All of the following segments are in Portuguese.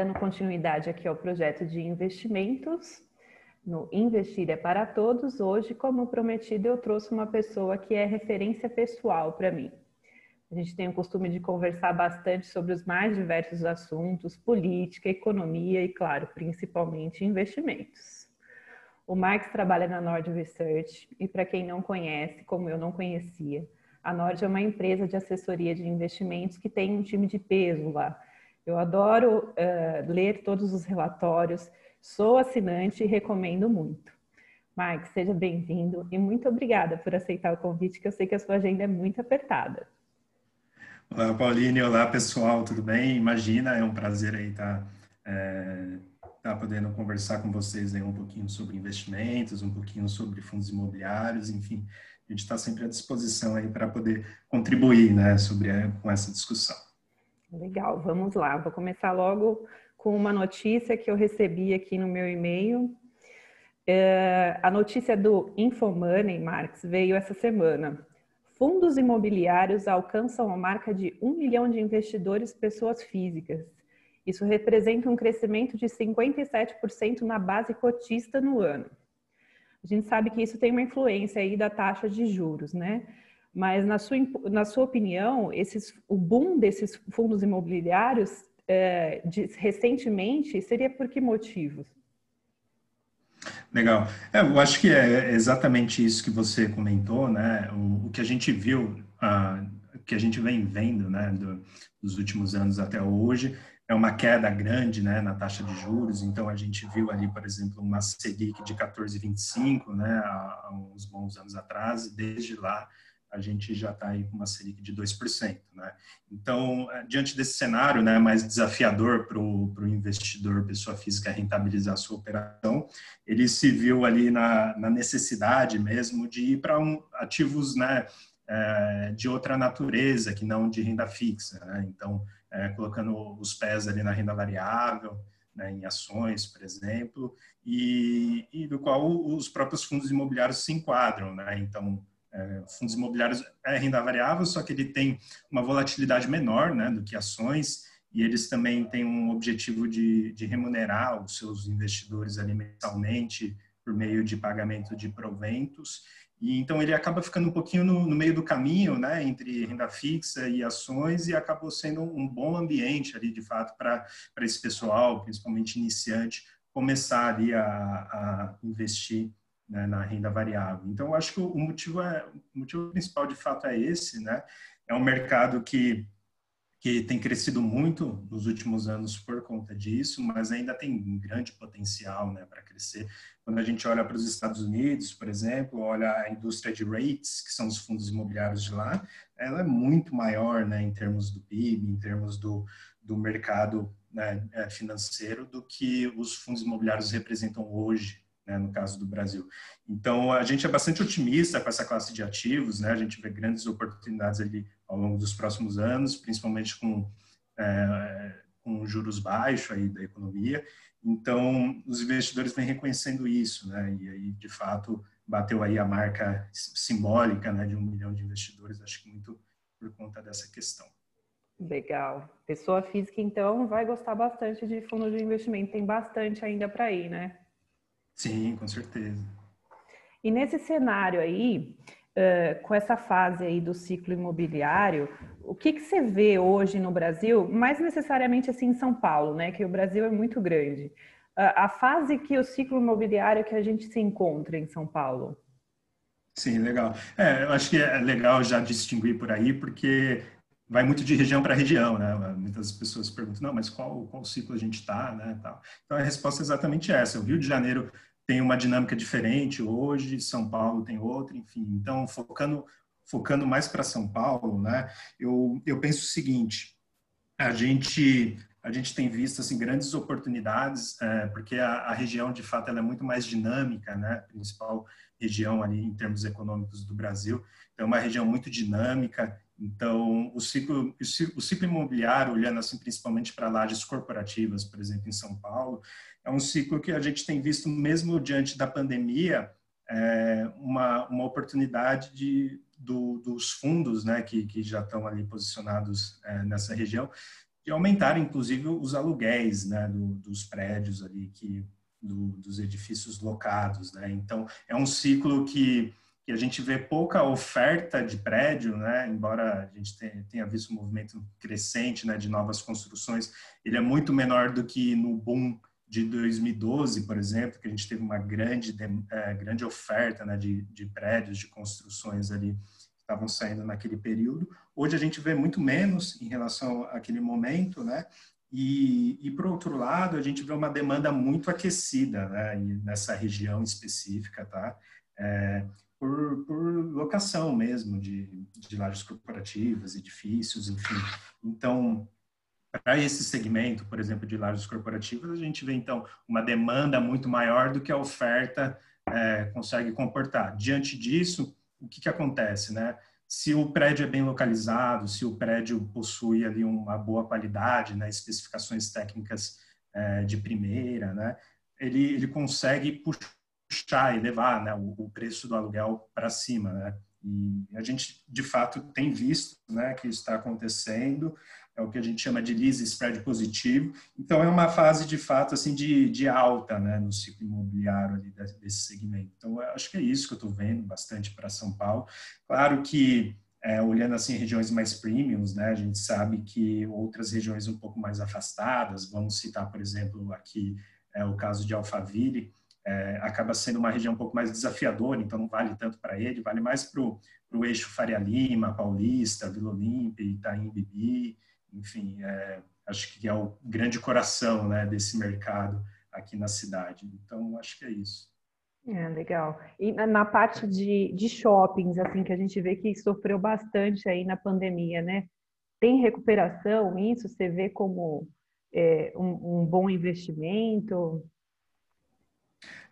Dando continuidade aqui ao projeto de investimentos no Investir é para Todos. Hoje, como prometido, eu trouxe uma pessoa que é referência pessoal para mim. A gente tem o costume de conversar bastante sobre os mais diversos assuntos, política, economia e, claro, principalmente investimentos. O Marx trabalha na Nord Research e, para quem não conhece, como eu não conhecia, a Nord é uma empresa de assessoria de investimentos que tem um time de peso lá. Eu adoro uh, ler todos os relatórios, sou assinante e recomendo muito. Marx, seja bem-vindo e muito obrigada por aceitar o convite, que eu sei que a sua agenda é muito apertada. Olá, Pauline. Olá, pessoal. Tudo bem? Imagina, é um prazer aí estar tá, é, tá podendo conversar com vocês aí um pouquinho sobre investimentos, um pouquinho sobre fundos imobiliários, enfim. A gente está sempre à disposição aí para poder contribuir, né, sobre com essa discussão. Legal, vamos lá. Vou começar logo com uma notícia que eu recebi aqui no meu e-mail. É, a notícia do Infomoney, Marx, veio essa semana. Fundos imobiliários alcançam a marca de um milhão de investidores pessoas físicas. Isso representa um crescimento de 57% na base cotista no ano. A gente sabe que isso tem uma influência aí da taxa de juros, né? Mas na sua, na sua opinião, esses, o boom desses fundos imobiliários é, de, recentemente seria por que motivos? Legal. É, eu acho que é exatamente isso que você comentou, né? O, o que a gente viu, uh, que a gente vem vendo, né, do, dos últimos anos até hoje, é uma queda grande, né, na taxa de juros. Então a gente viu ali, por exemplo, uma Selic de 14,25, né, há uns bons anos atrás. E desde lá a gente já está aí com uma Selic de 2%. Né? Então, é, diante desse cenário né, mais desafiador para o investidor, pessoa física, rentabilizar sua operação, ele se viu ali na, na necessidade mesmo de ir para um, ativos né, é, de outra natureza, que não de renda fixa. Né? Então, é, colocando os pés ali na renda variável, né, em ações, por exemplo, e, e, do qual os próprios fundos imobiliários se enquadram. Né? Então, é, fundos imobiliários é renda variável, só que ele tem uma volatilidade menor né, do que ações e eles também têm um objetivo de, de remunerar os seus investidores ali por meio de pagamento de proventos. E então ele acaba ficando um pouquinho no, no, meio do caminho, né, entre renda fixa e ações, e acabou sendo um bom ambiente ali, de fato, para esse pessoal, principalmente iniciante, começar ali a, a investir né, na renda variável. Então, eu acho que o motivo, é, o motivo principal, de fato, é esse, né? É um mercado que, que tem crescido muito nos últimos anos por conta disso, mas ainda tem grande potencial né, para crescer. Quando a gente olha para os Estados Unidos, por exemplo, olha a indústria de rates, que são os fundos imobiliários de lá, ela é muito maior né, em termos do PIB, em termos do, do mercado né, é, financeiro, do que os fundos imobiliários representam hoje né, no caso do Brasil. Então, a gente é bastante otimista com essa classe de ativos, né, a gente vê grandes oportunidades ali ao longo dos próximos anos, principalmente com, é, com juros baixos aí da economia. Então, os investidores vêm reconhecendo isso, né, e aí, de fato, bateu aí a marca simbólica, né, de um milhão de investidores, acho que muito por conta dessa questão. Legal. Pessoa física, então, vai gostar bastante de fundo de investimento. Tem bastante ainda para ir, né? Sim, com certeza. E nesse cenário aí, uh, com essa fase aí do ciclo imobiliário, o que, que você vê hoje no Brasil, mais necessariamente assim em São Paulo, né? Que o Brasil é muito grande. Uh, a fase que o ciclo imobiliário que a gente se encontra em São Paulo. Sim, legal. É, eu acho que é legal já distinguir por aí, porque vai muito de região para região, né? Muitas pessoas perguntam, não, mas qual, qual ciclo a gente está, né? Tal. Então a resposta é exatamente essa. O Rio de Janeiro tem uma dinâmica diferente hoje, São Paulo tem outra, enfim. Então, focando, focando mais para São Paulo, né, eu, eu penso o seguinte, a gente, a gente tem visto assim, grandes oportunidades, é, porque a, a, região, de fato, ela é muito mais dinâmica, né, principal região ali em termos econômicos do Brasil, então é uma região muito dinâmica, então, o ciclo, o ciclo imobiliário, olhando assim principalmente para lajes corporativas, por exemplo, em São Paulo, é um ciclo que a gente tem visto, mesmo diante da pandemia, é uma, uma oportunidade de, do, dos fundos né, que, que já estão ali posicionados é, nessa região, e aumentar, inclusive, os aluguéis né, do, dos prédios ali, que, do, dos edifícios locados. Né? Então, é um ciclo que, que a gente vê pouca oferta de prédio, né? embora a gente tenha, visto um movimento crescente né, de novas construções, ele é muito menor do que no boom de 2012, por exemplo, que a gente teve uma grande, é, grande oferta né, de, de prédios, de construções ali que estavam saindo naquele período. Hoje a gente vê muito menos em relação àquele momento, né? E, e por outro lado, a gente vê uma demanda muito aquecida né, nessa região específica, tá? É, por, por, locação mesmo de, de lajes corporativas, edifícios, enfim. Então, para esse segmento, por exemplo, de lajes corporativas, a gente vê então uma demanda muito maior do que a oferta é, consegue comportar. Diante disso, o que, que acontece, né? Se o prédio é bem localizado, se o prédio possui ali uma boa qualidade, né, especificações técnicas é, de primeira, né, ele, ele consegue puxar e levar né, o, o preço do aluguel para cima, né? E a gente, de fato, tem visto né, que isso está acontecendo é o que a gente chama de lease spread positivo. Então, é uma fase, de fato, assim, de, de alta né, no ciclo imobiliário ali desse segmento. Então, acho que é isso que eu estou vendo bastante para São Paulo. Claro que, é, olhando assim regiões mais premiums, né, a gente sabe que outras regiões um pouco mais afastadas, vamos citar, por exemplo, aqui é, o caso de Alphaville, é, acaba sendo uma região um pouco mais desafiadora, então não vale tanto para ele, vale mais para o eixo Faria Lima, Paulista, Vila Olímpia, Itaim Bibi, enfim, é, acho que é o grande coração né, desse mercado aqui na cidade. Então, acho que é isso. É, legal. E na parte de, de shoppings, assim, que a gente vê que sofreu bastante aí na pandemia, né? Tem recuperação isso? Você vê como é, um, um, bom investimento?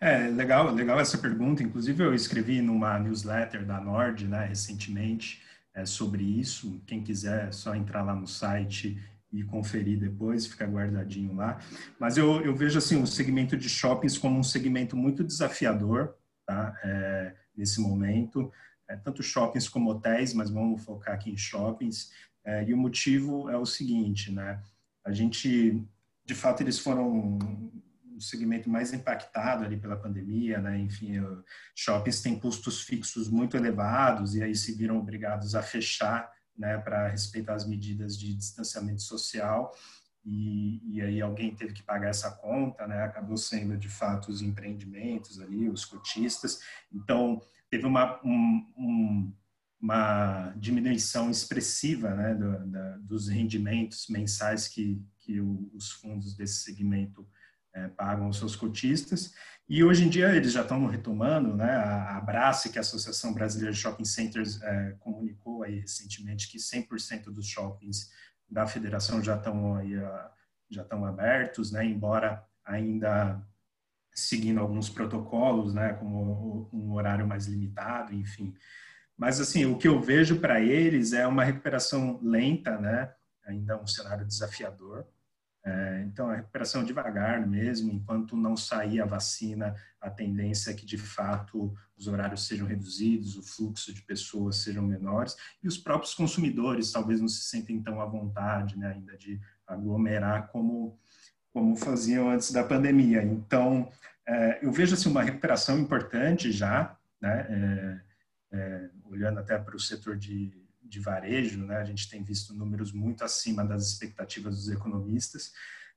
É, legal, legal essa pergunta. Inclusive, eu escrevi numa newsletter da Nord, né, recentemente, é, sobre isso. Quem quiser, é só entrar lá no site e conferir depois, fica guardadinho lá. Mas eu, eu vejo assim o segmento de shoppings como um segmento muito desafiador, tá? É, nesse momento, é, tanto shoppings como hotéis, mas vamos focar aqui em shoppings. É, e o motivo é o seguinte, né? A gente, de fato, eles foram o segmento mais impactado ali pela pandemia, né? Enfim, shoppings têm custos fixos muito elevados e aí se viram obrigados a fechar, né, para respeitar as medidas de distanciamento social. E, e, aí alguém teve que pagar essa conta, né? Acabou sendo de fato os empreendimentos ali, os cotistas. Então teve uma um, um, uma diminuição expressiva, né, do, da, dos rendimentos mensais que que os fundos desse segmento é, pagam os seus cotistas. E hoje em dia eles já estão retomando, né? A Abrace, que é a Associação Brasileira de Shopping Centers, é, comunicou aí recentemente que 100% dos shoppings da federação já estão aí, já estão abertos, né? Embora ainda seguindo alguns protocolos, né? Como um horário mais limitado, enfim. Mas assim, o que eu vejo para eles é uma recuperação lenta, né? Ainda um cenário desafiador é, então, a recuperação devagar mesmo, enquanto não sair a vacina, a tendência é que, de fato, os horários sejam reduzidos, o fluxo de pessoas sejam menores, e os próprios consumidores talvez não se sentem tão à vontade né, ainda de aglomerar como, como faziam antes da pandemia. Então, é, eu vejo assim, uma recuperação importante já, né, é, é olhando até para o setor de de varejo, né? A gente tem visto números muito acima das expectativas dos economistas,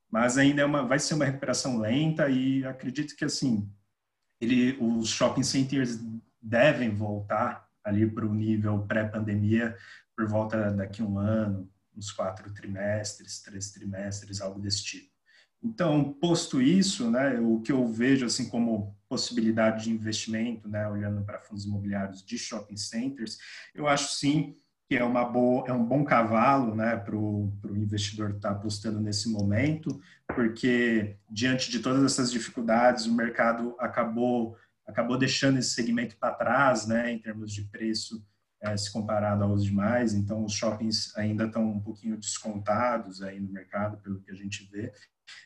mas ainda é uma, vai ser uma recuperação lenta e acredito que assim ele, os shopping centers devem voltar ali para o nível pré-pandemia por volta daqui a um ano, uns quatro trimestres, três trimestres, algo desse tipo. Então, posto isso, né, o que eu vejo assim como possibilidade de investimento, né, olhando para fundos imobiliários de shopping centers, eu acho sim que é, uma boa, é um bom cavalo né, para o investidor estar tá apostando nesse momento, porque diante de todas essas dificuldades, o mercado acabou, acabou deixando esse segmento para trás, né, em termos de preço, é, se comparado aos demais. Então, os shoppings ainda estão um pouquinho descontados aí no mercado, pelo que a gente vê.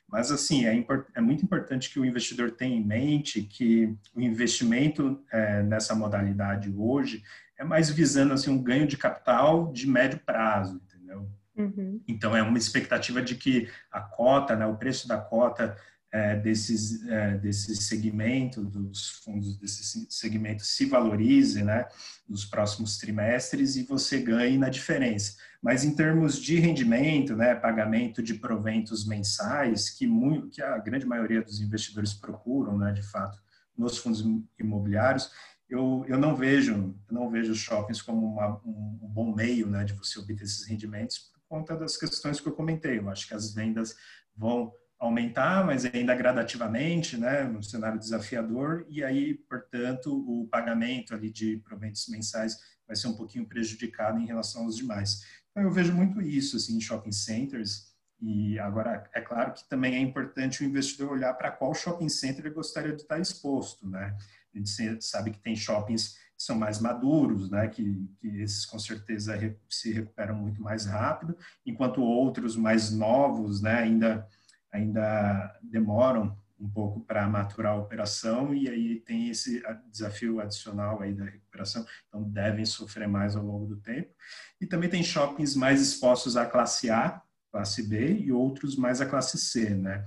Mas, assim, é, é muito importante que o investidor tenha em mente que o investimento é, nessa modalidade hoje é mais visando assim um ganho de capital de médio prazo, entendeu? Uhum. Então, é uma expectativa de que a cota, né, o preço da cota é, desses, é, desse segmento, dos fundos desse segmento se valorize né, nos próximos trimestres e você ganhe na diferença. Mas em termos de rendimento, né, pagamento de proventos mensais, que, muito, que a grande maioria dos investidores procuram, né, de fato, nos fundos imobiliários, eu, eu não vejo eu não vejo os shoppings como uma, um, um bom meio né, de você obter esses rendimentos por conta das questões que eu comentei. Eu acho que as vendas vão aumentar, mas ainda gradativamente, né, no cenário desafiador, e aí, portanto, o pagamento ali de proventos mensais vai ser um pouquinho prejudicado em relação aos demais. Então, eu vejo muito isso, assim, em shopping centers, e agora, é claro que também é importante o investidor olhar para qual shopping center ele gostaria de estar exposto, né? A gente sabe que tem shoppings que são mais maduros, né, que, que esses com certeza se recuperam muito mais rápido, enquanto outros mais novos, né, ainda ainda demoram um pouco para maturar a operação e aí tem esse desafio adicional aí da recuperação, então devem sofrer mais ao longo do tempo. E também tem shoppings mais expostos à classe A, classe B e outros mais à classe C, né?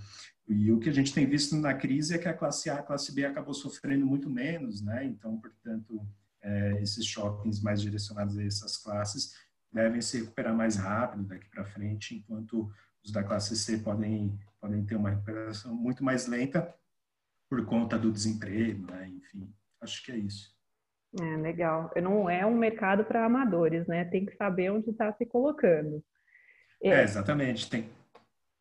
E o que a gente tem visto na crise é que a classe A, a classe B acabou sofrendo muito menos, né? Então, portanto, é, esses shoppings mais direcionados a essas classes devem se recuperar mais rápido daqui para frente, enquanto os da classe C podem podem ter uma recuperação muito mais lenta por conta do desemprego, né? Enfim, acho que é isso. É, legal. Não é um mercado para amadores, né? Tem que saber onde está se colocando. É, exatamente. Tem.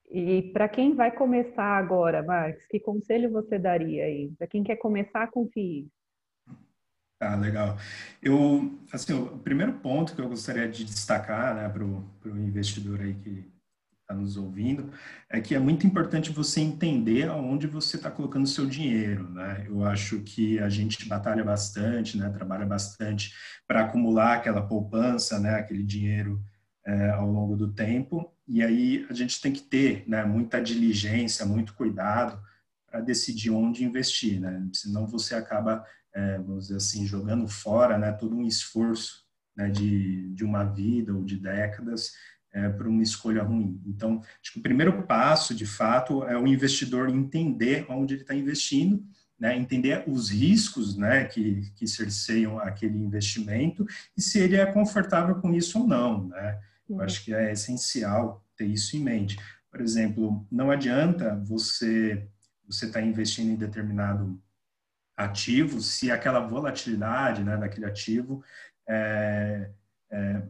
E para quem vai começar agora, Marcos, que conselho você daria aí? Para quem quer começar a conferir? Ah, legal. Eu, assim, o primeiro ponto que eu gostaria de destacar, né, para o investidor aí que está nos ouvindo, é que é muito importante você entender aonde você está colocando seu dinheiro, né? Eu acho que a gente batalha bastante, né? Trabalha bastante para acumular aquela poupança, né? Aquele dinheiro é, ao longo do tempo. E aí a gente tem que ter, né? Muita diligência, muito cuidado para decidir onde investir, né? Senão você acaba, é, vamos dizer assim, jogando fora, né? Todo um esforço né, de, de uma vida ou de décadas é, para uma escolha ruim. Então, acho que o primeiro passo, de fato, é o investidor entender onde ele está investindo, né, entender os riscos né, que, que cerceiam aquele investimento e se ele é confortável com isso ou não. Né? Eu acho que é essencial ter isso em mente. Por exemplo, não adianta você você estar tá investindo em determinado ativo se aquela volatilidade né, daquele ativo é, é,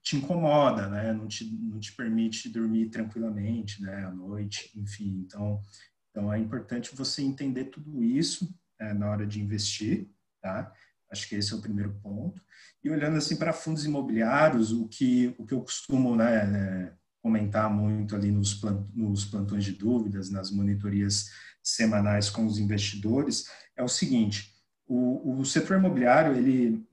te incomoda, né? Não te, não te permite dormir tranquilamente, né? À noite, enfim. Então, então é importante você entender tudo isso é, na hora de investir, tá? Acho que esse é o primeiro ponto. E olhando assim para fundos imobiliários, o que o que eu costumo, né, né comentar muito ali nos, plant, nos plantões de dúvidas, nas monitorias semanais com os investidores, é o seguinte: o, o setor imobiliário ele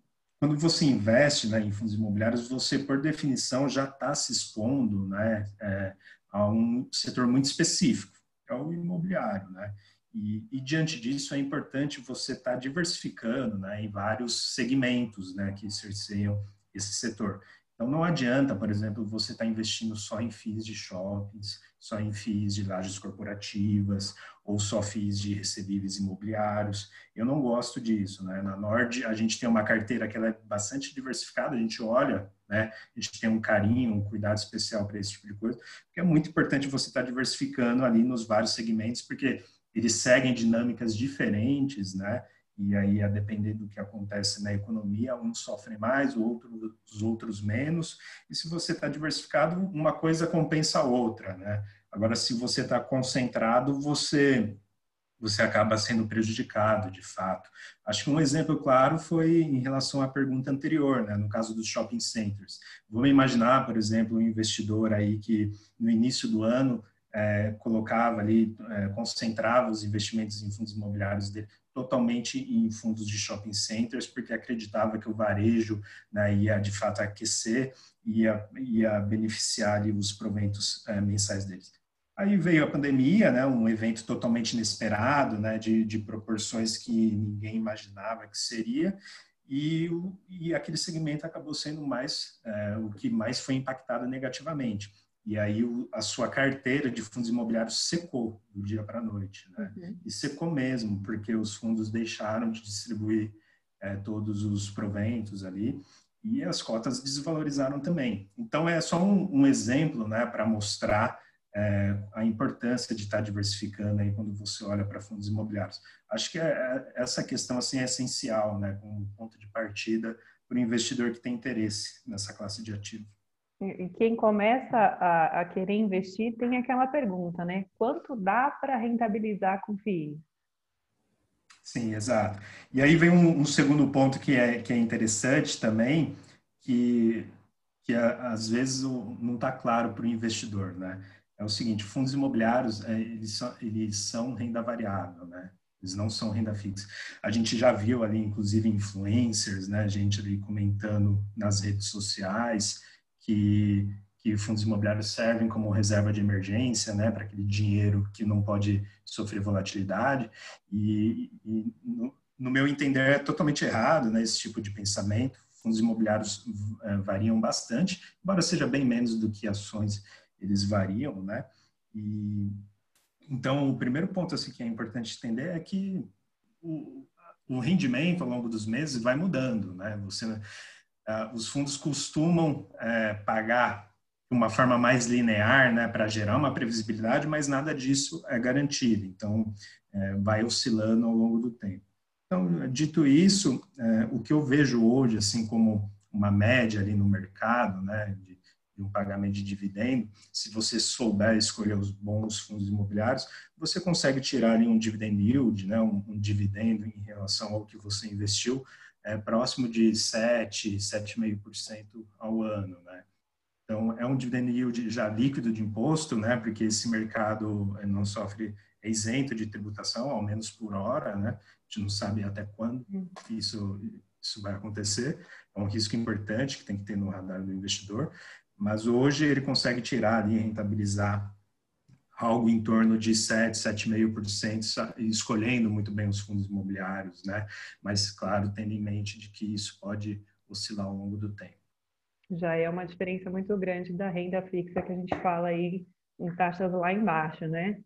quando você investe né, em fundos imobiliários, você, por definição, já está se expondo né, é, a um setor muito específico, é o imobiliário. Né? E, e, diante disso, é importante você estar tá diversificando né, em vários segmentos né, que cerceiam esse setor. Então, não adianta, por exemplo, você estar tá investindo só em FIIs de shoppings, só em FIIs de lajes corporativas, ou só FIIs de recebíveis imobiliários. Eu não gosto disso, né? Na Nord, a gente tem uma carteira que ela é bastante diversificada, a gente olha, né? A gente tem um carinho, um cuidado especial para esse tipo de coisa, porque é muito importante você estar tá diversificando ali nos vários segmentos, porque eles seguem dinâmicas diferentes, né? e aí a depender do que acontece na economia, uns sofrem mais, outro, os outros menos, e se você está diversificado, uma coisa compensa a outra, né? Agora, se você está concentrado, você você acaba sendo prejudicado, de fato. Acho que um exemplo claro foi em relação à pergunta anterior, né, no caso dos shopping centers. Vamos imaginar, por exemplo, um investidor aí que no início do ano é, colocava ali, é, concentrava os investimentos em fundos imobiliários dele totalmente em fundos de shopping centers, porque acreditava que o varejo né, ia de fato aquecer e ia, ia beneficiar ali, os proventos é, mensais deles. Aí veio a pandemia, né, um evento totalmente inesperado, né, de, de proporções que ninguém imaginava que seria, e, e aquele segmento acabou sendo mais é, o que mais foi impactado negativamente. E aí o, a sua carteira de fundos imobiliários secou do dia para a noite, né? Uhum. E secou mesmo, porque os fundos deixaram de distribuir é, todos os proventos ali e as cotas desvalorizaram também. Então é só um, um exemplo, né, para mostrar é, a importância de estar diversificando aí quando você olha para fundos imobiliários. Acho que é, é, essa questão assim é essencial, né, como ponto de partida para o investidor que tem interesse nessa classe de ativo. Quem começa a, a, querer investir tem aquela pergunta, né? Quanto dá para rentabilizar com FIIs? Sim, exato. E aí vem um, um, segundo ponto que é, que é interessante também, que, que às vezes não está claro para o investidor, né? É o seguinte, fundos imobiliários, é, eles, são, eles são renda variável, né? Eles não são renda fixa. A gente já viu ali, inclusive, influencers, né? Gente ali comentando nas redes sociais, que, que fundos imobiliários servem como reserva de emergência, né, para aquele dinheiro que não pode sofrer volatilidade. E, e no, no, meu entender, é totalmente errado né, esse tipo de pensamento. Fundos imobiliários é, variam bastante, embora seja bem menos do que ações, eles variam, né? E, então, o primeiro ponto assim, que é importante entender é que o, o rendimento ao longo dos meses vai mudando, né? Você uh, os fundos costumam uh, pagar de uma forma mais linear, né, para gerar uma previsibilidade, mas nada disso é garantido. Então, uh, vai oscilando ao longo do tempo. Então, dito isso, o que eu vejo hoje, assim como uma média ali no mercado, né, de, de um pagamento de dividendo, se você souber escolher os bons fundos imobiliários, você consegue tirar ali um dividend yield, né, um, um dividendo em relação ao que você investiu, é próximo de 7, 7,5% ao ano, né? Então, é um dividend yield já líquido de imposto, né? Porque esse mercado não sofre é isento de tributação, ao menos por hora, né? A gente não sabe até quando hum. isso, isso vai acontecer. É um risco importante que tem que ter no radar do investidor. Mas hoje ele consegue tirar ali, rentabilizar algo em torno de 7, 7,5%, escolhendo muito bem os fundos imobiliários, né? Mas, claro, tendo em mente de que isso pode oscilar ao longo do tempo. Já é uma diferença muito grande da renda fixa que a gente fala aí em taxas lá embaixo, né?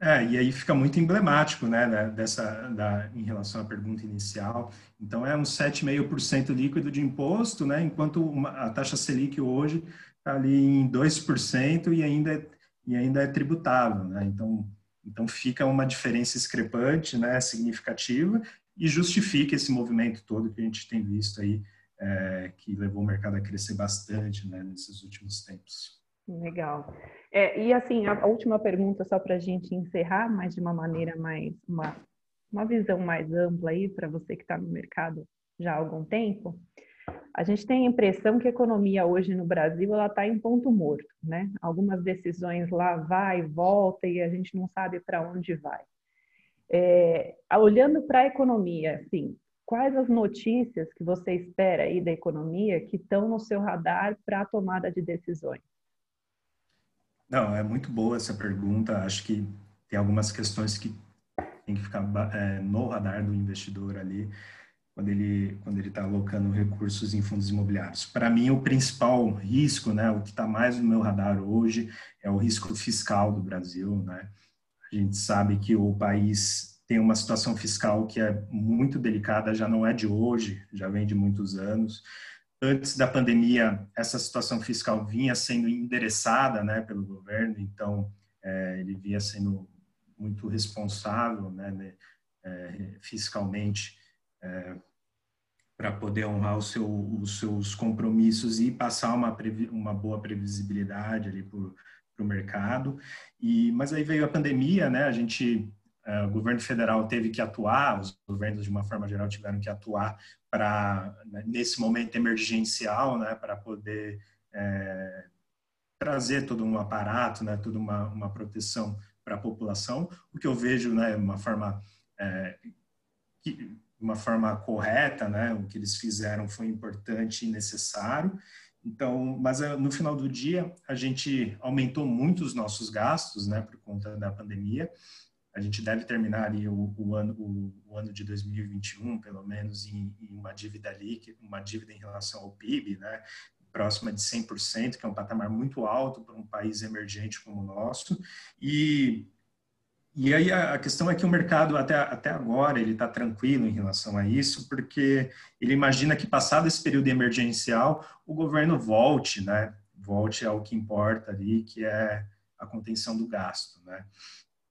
É, e aí fica muito emblemático, né, dessa, da, em relação à pergunta inicial. Então, é um 7,5% líquido de imposto, né, enquanto uma, a taxa Selic hoje está ali em 2% e ainda é e ainda é tributável, né? Então, então fica uma diferença discrepante, né, significativa e justifica esse movimento todo que a gente tem visto aí, é, que levou o mercado a crescer bastante, né, nesses últimos tempos. Legal. É, e assim, a, última pergunta só para a gente encerrar, mas de uma maneira mais, uma, uma visão mais ampla aí para você que está no mercado já há algum tempo. A gente tem a impressão que a economia hoje no Brasil ela está em ponto morto, né? Algumas decisões lá vai, volta e a gente não sabe para onde vai. É, olhando para a economia, assim, quais as notícias que você espera aí da economia que estão no seu radar para a tomada de decisões? Não, é muito boa essa pergunta. Acho que tem algumas questões que tem que ficar é, no radar do investidor ali quando ele quando ele está alocando recursos em fundos imobiliários. Para mim, o principal risco, né, o que está mais no meu radar hoje, é o risco fiscal do Brasil. Né? A gente sabe que o país tem uma situação fiscal que é muito delicada, já não é de hoje, já vem de muitos anos. Antes da pandemia, essa situação fiscal vinha sendo endereçada né, pelo governo, então é, ele vinha sendo muito responsável né, né é, fiscalmente é, para poder honrar seu, os seus compromissos e passar uma, uma boa previsibilidade ali para o mercado. E, mas aí veio a pandemia, né? A gente, uh, o governo federal teve que atuar, os governos de uma forma geral tiveram que atuar para né, nesse momento emergencial, né? Para poder é, trazer todo um aparato, né? Toda uma, uma proteção para a população. O que eu vejo, né? Uma forma é, que de uma forma correta, né? O que eles fizeram foi importante e necessário. Então, mas eh, no final do dia, a gente aumentou muito os nossos gastos, né, por conta da pandemia. A gente deve terminar ali o, o ano, o, o, ano de 2021, pelo menos, em, em, uma dívida líquida, uma dívida em relação ao PIB, né? próxima de 100%, que é um patamar muito alto para um país emergente como o nosso. E, e aí a, a questão é que o mercado, até, até agora, ele está tranquilo em relação a isso, porque ele imagina que, passado esse período emergencial, o governo volte, né? Volte ao que importa ali, que é a contenção do gasto, né?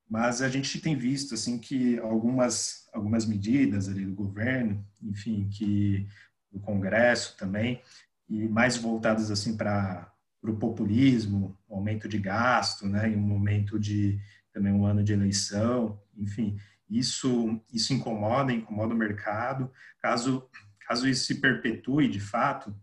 Mas a gente tem visto assim que algumas algumas medidas ali do governo, enfim, que do Congresso também, e mais voltadas assim para o populismo, aumento de gasto, né, em um momento de também um ano de eleição, enfim, isso isso incomoda, incomoda o mercado. Caso caso isso se perpetue de fato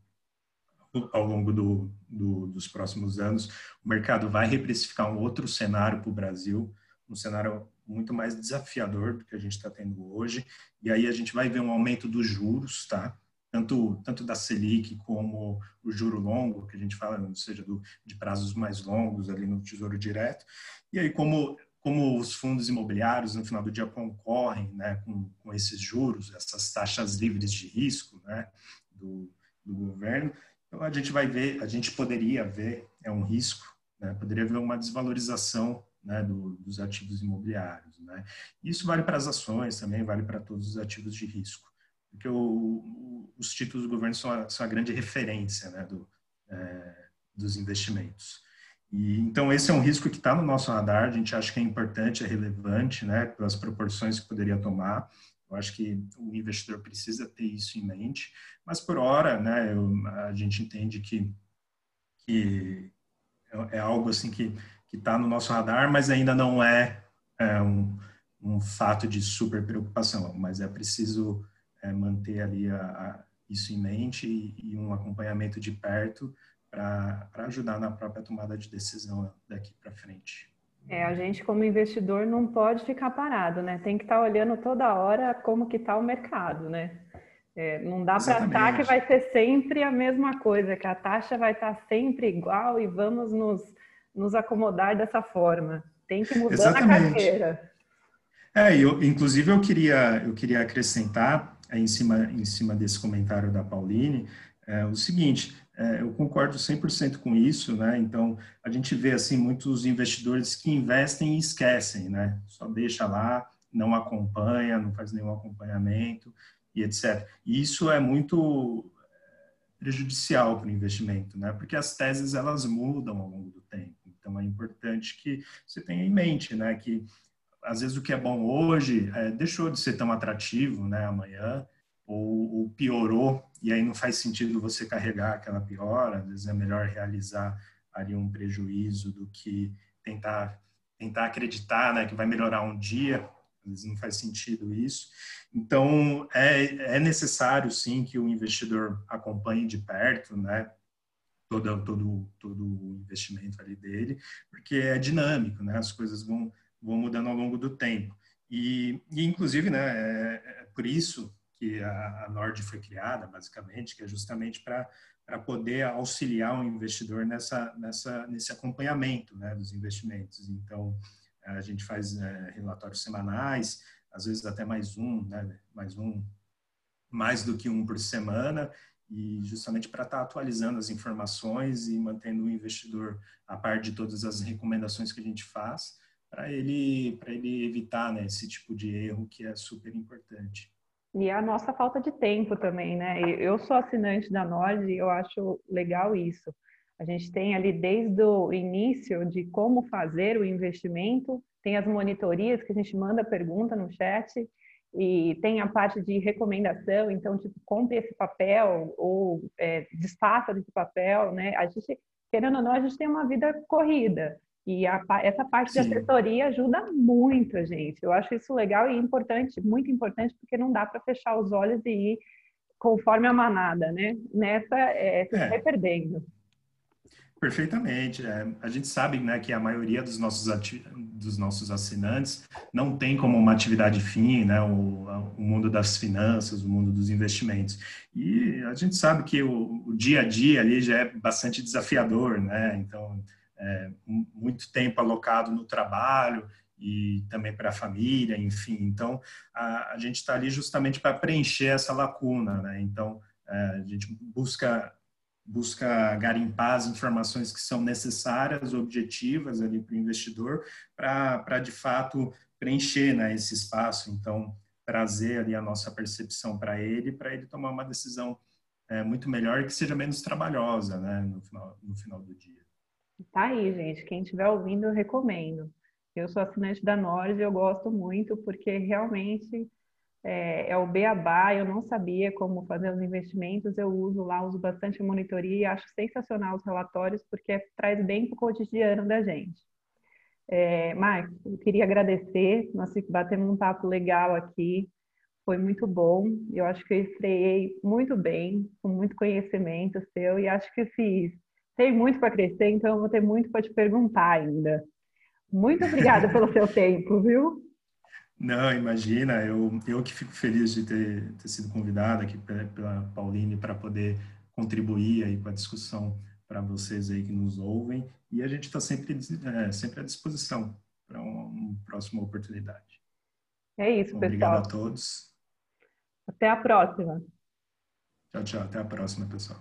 ao longo do, do, dos próximos anos, o mercado vai reprecificar um outro cenário para o Brasil, um cenário muito mais desafiador do que a gente está tendo hoje. E aí a gente vai ver um aumento dos juros, tá? tanto, tanto da Selic como o juro longo, que a gente fala, ou seja, do, de prazos mais longos ali no Tesouro Direto. E aí, como, como os fundos imobiliários, no final do dia, concorrem né, com, com esses juros, essas taxas livres de risco né, do, do governo, então a gente vai ver, a gente poderia ver, é um risco, né, poderia haver uma desvalorização né, do, dos ativos imobiliários. Né? Isso vale para as ações também, vale para todos os ativos de risco porque o, os títulos do governo são a, são a grande referência né, do, é, dos investimentos. E, então, esse é um risco que está no nosso radar, a gente acha que é importante, é relevante, né, pelas proporções que poderia tomar. Eu acho que o investidor precisa ter isso em mente, mas por hora, né, eu, a gente entende que, que é, é algo assim que está no nosso radar, mas ainda não é, é um, um fato de super preocupação, mas é preciso é, manter ali a, a, isso em mente e, e, um acompanhamento de perto para ajudar na própria tomada de decisão daqui para frente. É, a gente como investidor não pode ficar parado, né? Tem que estar tá olhando toda hora como que está o mercado, né? É, não dá para achar que vai ser sempre a mesma coisa, que a taxa vai estar tá sempre igual e vamos nos, nos acomodar dessa forma. Tem que mudar Exatamente. na carteira. É, eu, inclusive eu queria, eu queria acrescentar em cima, em cima desse comentário da Pauline, é o seguinte, é, eu concordo 100% com isso, né? Então, a gente vê, assim, muitos investidores que investem e esquecem, né? Só deixa lá, não acompanha, não faz nenhum acompanhamento e etc. E isso é muito é, prejudicial para o investimento, né? Porque as teses, elas mudam ao longo do tempo. Então, é importante que você tenha em mente, né? Que às vezes o que é bom hoje é, deixou de ser tão atrativo, né, amanhã, ou, ou, piorou, e aí não faz sentido você carregar aquela piora, às vezes é melhor realizar ali um prejuízo do que tentar tentar acreditar, né, que vai melhorar um dia, às vezes não faz sentido isso. Então, é, é necessário, sim, que o investidor acompanhe de perto, né, todo, todo, todo o investimento ali dele, porque é dinâmico, né, as coisas vão vão mudando ao longo do tempo. E, e inclusive, né, é, é, por isso que a, Nord foi criada, basicamente, que é justamente para para poder auxiliar o investidor nessa, nessa, nesse acompanhamento né, dos investimentos. Então, a gente faz é, relatórios semanais, às vezes até mais um, né, mais um, mais do que um por semana, e justamente para estar tá atualizando as informações e mantendo o investidor a par de todas as recomendações que a gente faz, para ele, ele evitar né, esse tipo de erro que é super importante. E a nossa falta de tempo também, né? Eu sou assinante da Nord e eu acho legal isso. A gente tem ali desde o início de como fazer o investimento, tem as monitorias que a gente manda pergunta no chat e tem a parte de recomendação, então, tipo, compre esse papel ou é, desfaça desse papel, né? A gente, querendo ou não, a gente tem uma vida corrida. E a, essa parte Sim. de assessoria ajuda muito a gente. Eu acho isso legal e importante, muito importante, porque não dá para fechar os olhos e ir conforme a manada, né? Nessa, é, você é. vai perdendo. Perfeitamente. É, a gente sabe né, que a maioria dos nossos, dos nossos assinantes não tem como uma atividade fim né, o, o, mundo das finanças, o mundo dos investimentos. E a gente sabe que o, o dia a dia ali já é bastante desafiador, né? Então, é, muito tempo alocado no trabalho e também para a família, enfim. Então, a, a gente está ali justamente para preencher essa lacuna, né? Então, é, a gente busca busca garimpar as informações que são necessárias, objetivas ali para o investidor, para de fato preencher né, esse espaço. Então, trazer ali a nossa percepção para ele, para ele tomar uma decisão é, muito melhor e que seja menos trabalhosa, né, no final, no final do dia. Tá aí, gente. Quem estiver ouvindo, eu recomendo. Eu sou assinante da Nord, eu gosto muito porque realmente é, é, o beabá. Eu não sabia como fazer os investimentos, eu uso lá, uso bastante monitoria e acho sensacional os relatórios porque traz bem para o cotidiano da gente. É, eu queria agradecer, nós batemos um papo legal aqui, foi muito bom. Eu acho que eu estreiei muito bem, com muito conhecimento seu, e acho que fiz. Tem muito para crescer, então eu vou ter muito para te perguntar ainda. Muito obrigada pelo seu tempo, viu? Não, imagina, eu, eu que fico feliz de ter, ter sido convidada aqui pela, pela Pauline para poder contribuir aí com a discussão para vocês aí que nos ouvem e a gente está sempre, é, sempre à disposição para uma, uma, próxima oportunidade. É isso, então, pessoal. Obrigado a todos. Até a próxima. Tchau, tchau. Até a próxima, pessoal.